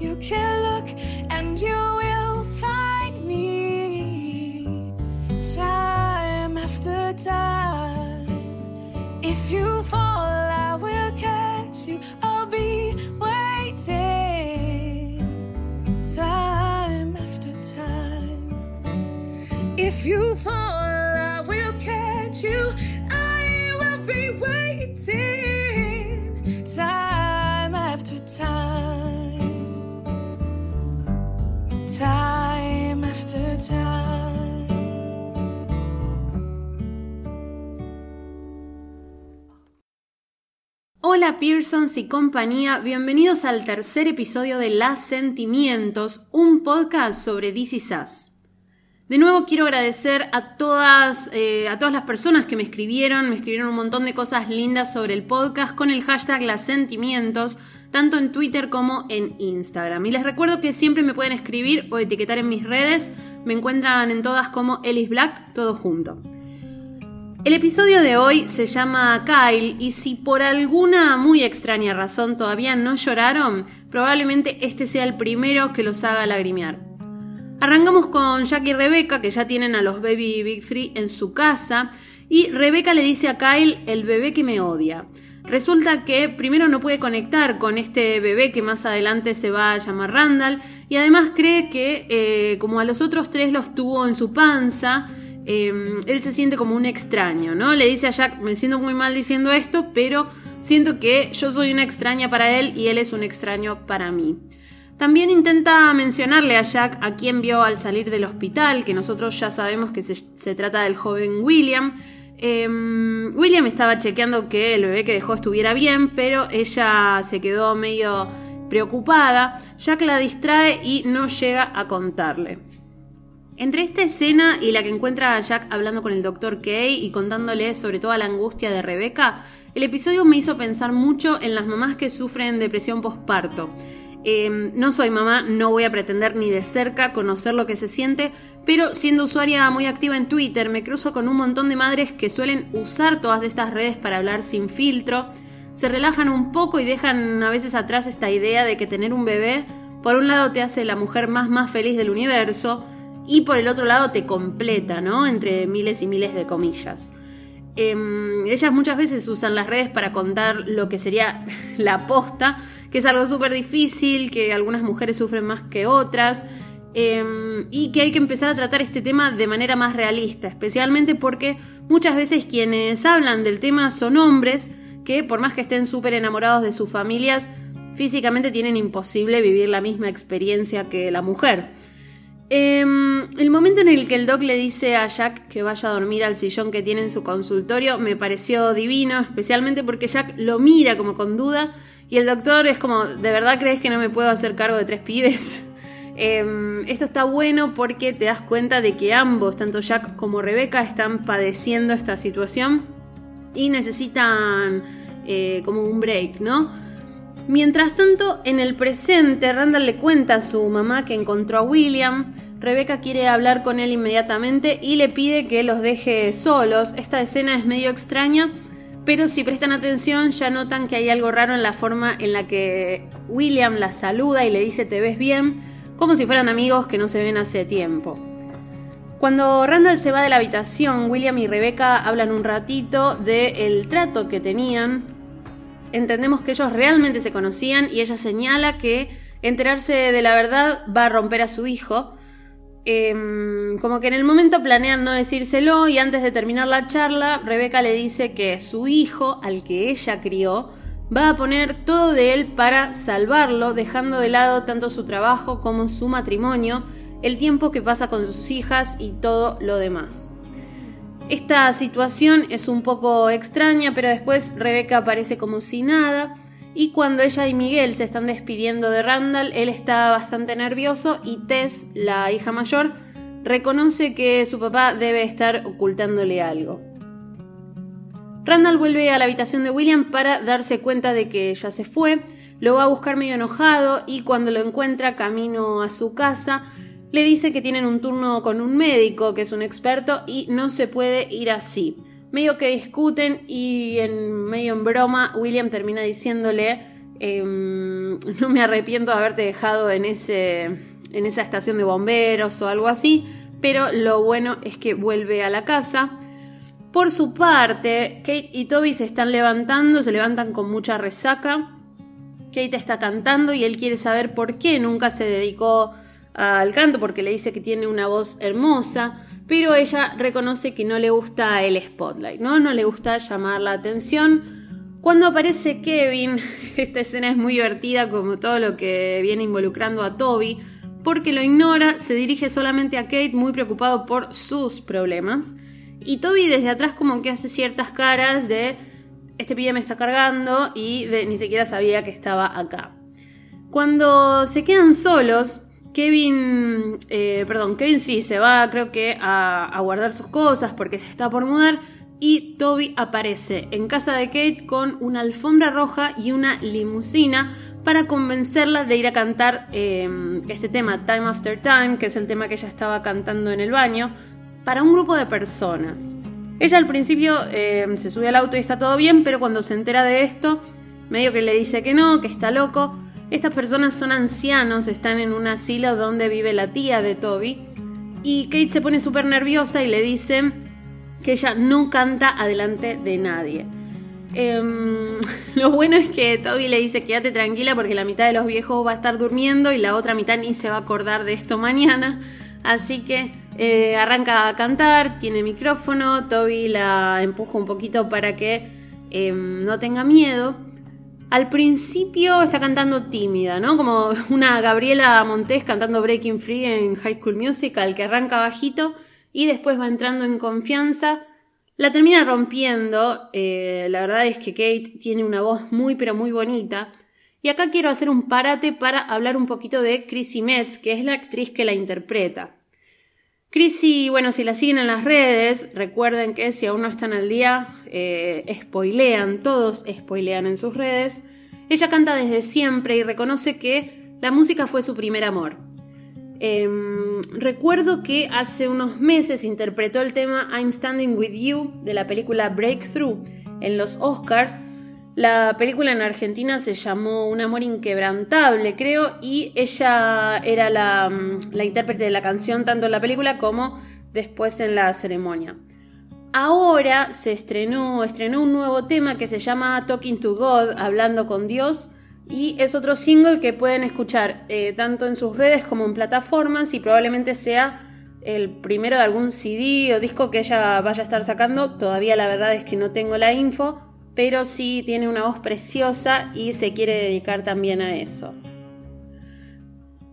you can look, and you Hola Pearsons y compañía, bienvenidos al tercer episodio de Las Sentimientos, un podcast sobre DC Sass. De nuevo quiero agradecer a todas, eh, a todas las personas que me escribieron, me escribieron un montón de cosas lindas sobre el podcast con el hashtag Las Sentimientos, tanto en Twitter como en Instagram. Y les recuerdo que siempre me pueden escribir o etiquetar en mis redes, me encuentran en todas como Ellis Black, todo junto. El episodio de hoy se llama Kyle y si por alguna muy extraña razón todavía no lloraron, probablemente este sea el primero que los haga lagrimear. Arrancamos con Jack y Rebecca que ya tienen a los Baby Big Three en su casa y Rebecca le dice a Kyle el bebé que me odia. Resulta que primero no puede conectar con este bebé que más adelante se va a llamar Randall y además cree que eh, como a los otros tres los tuvo en su panza, eh, él se siente como un extraño, ¿no? Le dice a Jack, me siento muy mal diciendo esto, pero siento que yo soy una extraña para él y él es un extraño para mí. También intenta mencionarle a Jack a quien vio al salir del hospital, que nosotros ya sabemos que se, trata del joven William. Eh, William estaba chequeando que el bebé que dejó estuviera bien, pero ella se quedó medio preocupada. Jack la distrae y no llega a contarle. Entre esta escena y la que encuentra a Jack hablando con el Dr. Kay y contándole sobre toda la angustia de Rebecca, el episodio me hizo pensar mucho en las mamás que sufren depresión postparto. Eh, no soy mamá, no voy a pretender ni de cerca conocer lo que se siente, pero siendo usuaria muy activa en Twitter me cruzo con un montón de madres que suelen usar todas estas redes para hablar sin filtro, se relajan un poco y dejan a veces atrás esta idea de que tener un bebé por un lado te hace la mujer más más feliz del universo, y por el otro lado te completa, ¿no? Entre miles y miles de comillas. Eh, ellas muchas veces usan las redes para contar lo que sería la posta, que es algo súper difícil, que algunas mujeres sufren más que otras, eh, y que hay que empezar a tratar este tema de manera más realista, especialmente porque muchas veces quienes hablan del tema son hombres que por más que estén súper enamorados de sus familias, físicamente tienen imposible vivir la misma experiencia que la mujer. Eh, el momento en el que el doc le dice a Jack que vaya a dormir al sillón que tiene en su consultorio me pareció divino, especialmente porque Jack lo mira como con duda y el doctor es como, ¿de verdad crees que no me puedo hacer cargo de tres pibes? Eh, esto está bueno porque te das cuenta de que ambos, tanto Jack como Rebecca, están padeciendo esta situación y necesitan eh, como un break, ¿no? Mientras tanto, en el presente, Randall le cuenta a su mamá que encontró a William. Rebecca quiere hablar con él inmediatamente y le pide que los deje solos. Esta escena es medio extraña, pero si prestan atención ya notan que hay algo raro en la forma en la que William la saluda y le dice te ves bien, como si fueran amigos que no se ven hace tiempo. Cuando Randall se va de la habitación, William y Rebecca hablan un ratito del trato que tenían, entendemos que ellos realmente se conocían y ella señala que enterarse de la verdad va a romper a su hijo. Eh, como que en el momento planean no decírselo y antes de terminar la charla, Rebeca le dice que su hijo, al que ella crió, va a poner todo de él para salvarlo, dejando de lado tanto su trabajo como su matrimonio, el tiempo que pasa con sus hijas y todo lo demás. Esta situación es un poco extraña, pero después Rebeca aparece como si nada. Y cuando ella y Miguel se están despidiendo de Randall, él está bastante nervioso y Tess, la hija mayor, reconoce que su papá debe estar ocultándole algo. Randall vuelve a la habitación de William para darse cuenta de que ya se fue, lo va a buscar medio enojado y cuando lo encuentra camino a su casa, le dice que tienen un turno con un médico que es un experto y no se puede ir así. Medio que discuten y en medio en broma William termina diciéndole eh, no me arrepiento de haberte dejado en, ese, en esa estación de bomberos o algo así, pero lo bueno es que vuelve a la casa. Por su parte, Kate y Toby se están levantando, se levantan con mucha resaca. Kate está cantando y él quiere saber por qué nunca se dedicó al canto, porque le dice que tiene una voz hermosa, pero ella reconoce que no le gusta el spotlight, ¿no? No le gusta llamar la atención. Cuando aparece Kevin, esta escena es muy divertida como todo lo que viene involucrando a Toby, porque lo ignora, se dirige solamente a Kate muy preocupado por sus problemas. Y Toby desde atrás como que hace ciertas caras de este pibe me está cargando y ni siquiera sabía que estaba acá. Cuando se quedan solos, Kevin, eh, perdón, Kevin sí se va creo que a, guardar sus cosas porque se está por mudar y Toby aparece en casa de Kate con una alfombra roja y una limusina para convencerla de ir a cantar em, este tema, Time After Time, que es el tema que ella estaba cantando en el baño, para un grupo de personas. Ella al principio em, se sube al auto y está todo bien, pero cuando se entera de esto, medio que le dice que no, que está loco. Estas personas son ancianos, están en un asilo donde vive la tía de Toby. Y Kate se pone súper nerviosa y le dice que ella no canta adelante de nadie. Em, lo bueno es que Toby le dice quédate tranquila porque la mitad de los viejos va a estar durmiendo y la otra mitad ni se va a acordar de esto mañana. Así que eh, arranca a cantar, tiene micrófono, Toby la empuja un poquito para que em, no tenga miedo. Al principio está cantando tímida, ¿no? Como una Gabriela Montes cantando Breaking Free en High School Musical, que arranca bajito y después va entrando en confianza la termina rompiendo, eh, la verdad es que Kate tiene una voz muy pero muy bonita. Y acá quiero hacer un parate para hablar un poquito de Chrissy Metz, que es la actriz que la interpreta. Chrissy, bueno, si la siguen en las redes, recuerden que si aún no están al día, eh, spoilean, todos spoilean en sus redes. Ella canta desde siempre y reconoce que la música fue su primer amor. Em, recuerdo que hace unos meses interpretó el tema I'm Standing With You de la película Breakthrough en los Oscars. La película en Argentina se llamó Un amor inquebrantable, creo, y ella era la, mm, la intérprete de la canción tanto en la película como después en la ceremonia. Ahora se estrenó, estrenó un nuevo tema que se llama Talking to God, hablando con Dios, y es otro single que pueden escuchar eh, tanto en sus redes como en plataformas y probablemente sea el primero de algún CD o disco que ella vaya a estar sacando. Todavía la verdad es que no tengo la info, pero sí tiene una voz preciosa y se quiere dedicar también a eso.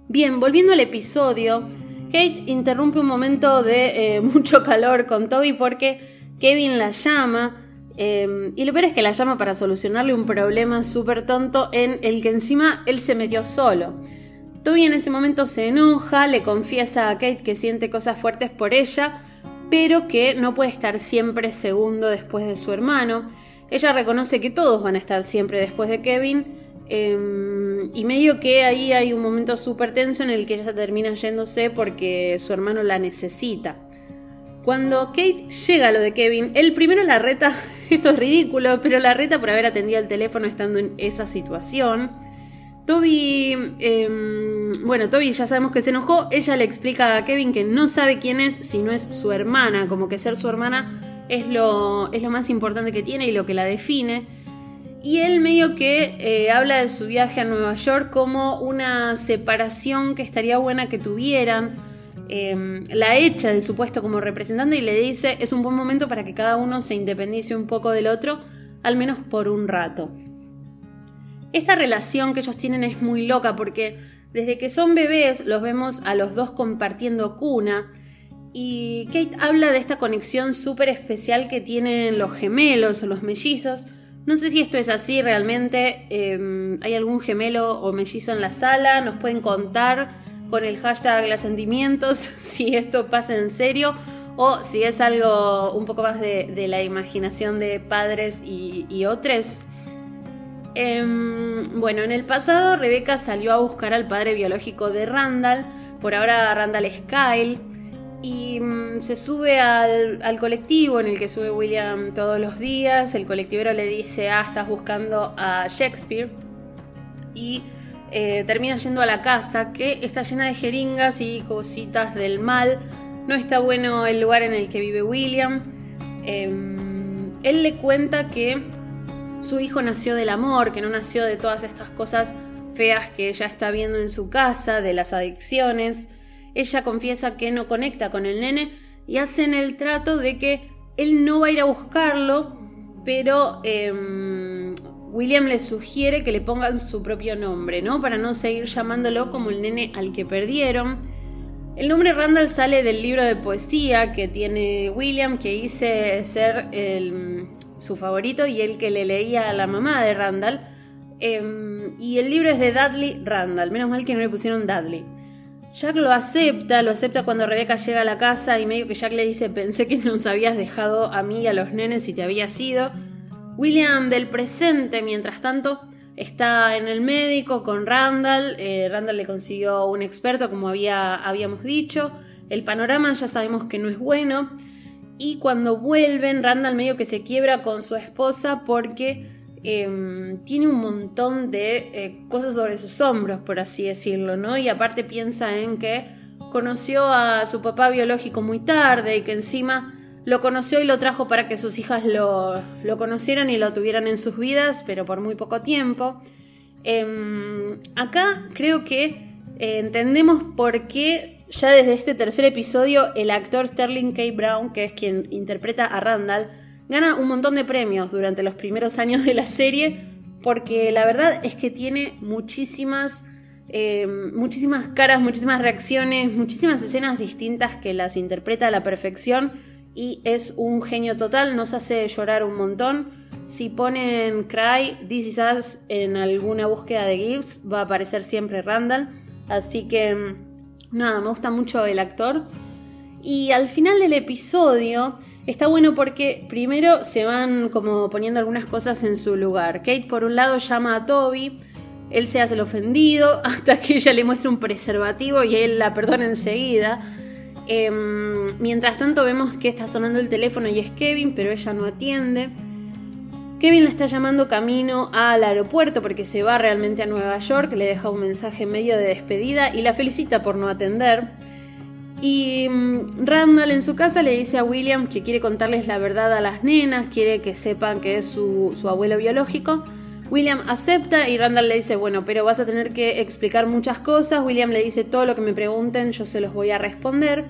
Bien, volviendo al episodio, Kate interrumpe un momento de eh, mucho calor con Toby porque Kevin la llama Em, y lo peor es que la llama para solucionarle un problema súper tonto en el que encima él se metió solo. Toby en ese momento se enoja, le confiesa a Kate que siente cosas fuertes por ella, pero que no puede estar siempre segundo después de su hermano. Ella reconoce que todos van a estar siempre después de Kevin. Em, y medio que ahí hay un momento súper tenso en el que ella termina yéndose porque su hermano la necesita. Cuando Kate llega a lo de Kevin, él primero la reta, esto es ridículo, pero la reta por haber atendido el teléfono estando en esa situación. Toby, em, bueno, Toby ya sabemos que se enojó, ella le explica a Kevin que no sabe quién es si no es su hermana, como que ser su hermana es lo, es lo más importante que tiene y lo que la define. Y él medio que eh, habla de su viaje a Nueva York como una separación que estaría buena que tuvieran Em, la echa de su puesto como representante y le dice es un buen momento para que cada uno se independice un poco del otro, al menos por un rato. Esta relación que ellos tienen es muy loca porque desde que son bebés los vemos a los dos compartiendo cuna y Kate habla de esta conexión súper especial que tienen los gemelos o los mellizos. No sé si esto es así realmente. Em, ¿Hay algún gemelo o mellizo en la sala? ¿Nos pueden contar? con el hashtag sentimientos si esto pasa en serio o si es algo un poco más de, la imaginación de padres y, otros. Em, bueno, en el pasado Rebeca salió a buscar al padre biológico de Randall, por ahora Randall es Kyle, y mm, se sube al, colectivo en el que sube William todos los días, el colectivero le dice, ah, estás buscando a Shakespeare, y eh, termina yendo a la casa que está llena de jeringas y cositas del mal. No está bueno el lugar en el que vive William. Em, él le cuenta que su hijo nació del amor, que no nació de todas estas cosas feas que ella está viendo en su casa, de las adicciones. Ella confiesa que no conecta con el nene y hacen el trato de que él no va a ir a buscarlo, pero em, William le sugiere que le pongan su propio nombre, ¿no? Para no seguir llamándolo como el nene al que perdieron. El nombre Randall sale del libro de poesía que tiene William, que hice ser su favorito y el que le leía a la mamá de Randall. Em, y el libro es de Dudley Randall, menos mal que no le pusieron Dudley. Jack lo acepta, lo acepta cuando Rebeca llega a la casa y medio que Jack le dice pensé que nos habías dejado a mí y a los nenes y te habías ido. William del presente, mientras tanto, está en el médico con Randall. Eh, Randall le consiguió un experto, como había, habíamos dicho. El panorama ya sabemos que no es bueno. Y cuando vuelven, Randall medio que se quiebra con su esposa porque Em, tiene un montón de eh, cosas sobre sus hombros, por así decirlo, ¿no? Y aparte piensa en que conoció a su papá biológico muy tarde y que encima lo conoció y lo trajo para que sus hijas lo, conocieran y lo tuvieran en sus vidas, pero por muy poco tiempo. Em, acá creo que eh, entendemos por qué ya desde este tercer episodio el actor Sterling K. Brown, que es quien interpreta a Randall, Gana un montón de premios durante los primeros años de la serie porque la verdad es que tiene muchísimas, eh, muchísimas caras, muchísimas reacciones, muchísimas escenas distintas que las interpreta a la perfección y es un genio total, nos hace llorar un montón. Si ponen Cry, This Is Us en alguna búsqueda de GIFs, va a aparecer siempre Randall. Así que, nada, me gusta mucho el actor. Y al final del episodio Está bueno porque primero se van como poniendo algunas cosas en su lugar. Kate por un lado llama a Toby, él se hace el ofendido hasta que ella le muestra un preservativo y él la perdona enseguida. Em, mientras tanto vemos que está sonando el teléfono y es Kevin, pero ella no atiende. Kevin la está llamando camino al aeropuerto porque se va realmente a Nueva York, le deja un mensaje medio de despedida y la felicita por no atender. Y mm, Randall en su casa le dice a William que quiere contarles la verdad a las nenas, quiere que sepan que es su, abuelo biológico. William acepta y Randall le dice, bueno, pero vas a tener que explicar muchas cosas. William le dice, todo lo que me pregunten yo se los voy a responder.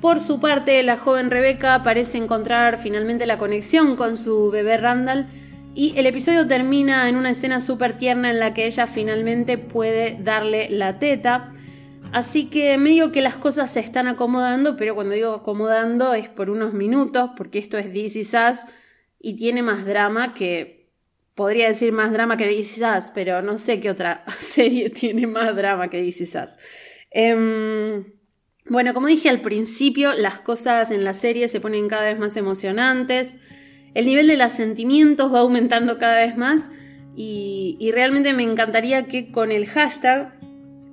Por su parte, la joven Rebecca parece encontrar finalmente la conexión con su bebé Randall y el episodio termina en una escena súper tierna en la que ella finalmente puede darle la teta. Así que medio que las cosas se están acomodando, pero cuando digo acomodando es por unos minutos, porque esto es This Is y tiene más drama que. Podría decir más drama que This Is pero no sé qué otra serie tiene más drama que This Is em, bueno, como dije al principio, las cosas en la serie se ponen cada vez más emocionantes. El nivel de los sentimientos va aumentando cada vez más. y realmente me encantaría que con el hashtag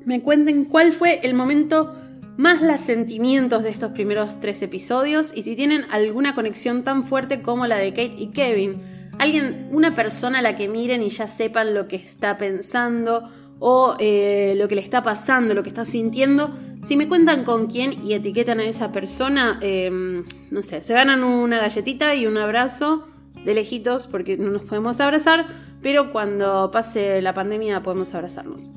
me cuenten cuál fue el momento más los sentimientos de estos primeros tres episodios y si tienen alguna conexión tan fuerte como la de Kate y Kevin. Alguien, una persona a la que miren y ya sepan lo que está pensando o eh, lo que le está pasando, lo que está sintiendo. Si me cuentan con quién y etiquetan a esa persona, em, no sé, se ganan una galletita y un abrazo de lejitos porque no nos podemos abrazar, pero cuando pase la pandemia podemos abrazarnos.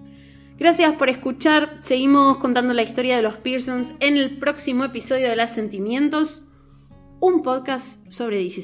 Gracias por escuchar. Seguimos contando la historia de los Pearsons en el próximo episodio de Las Sentimientos, un podcast sobre DC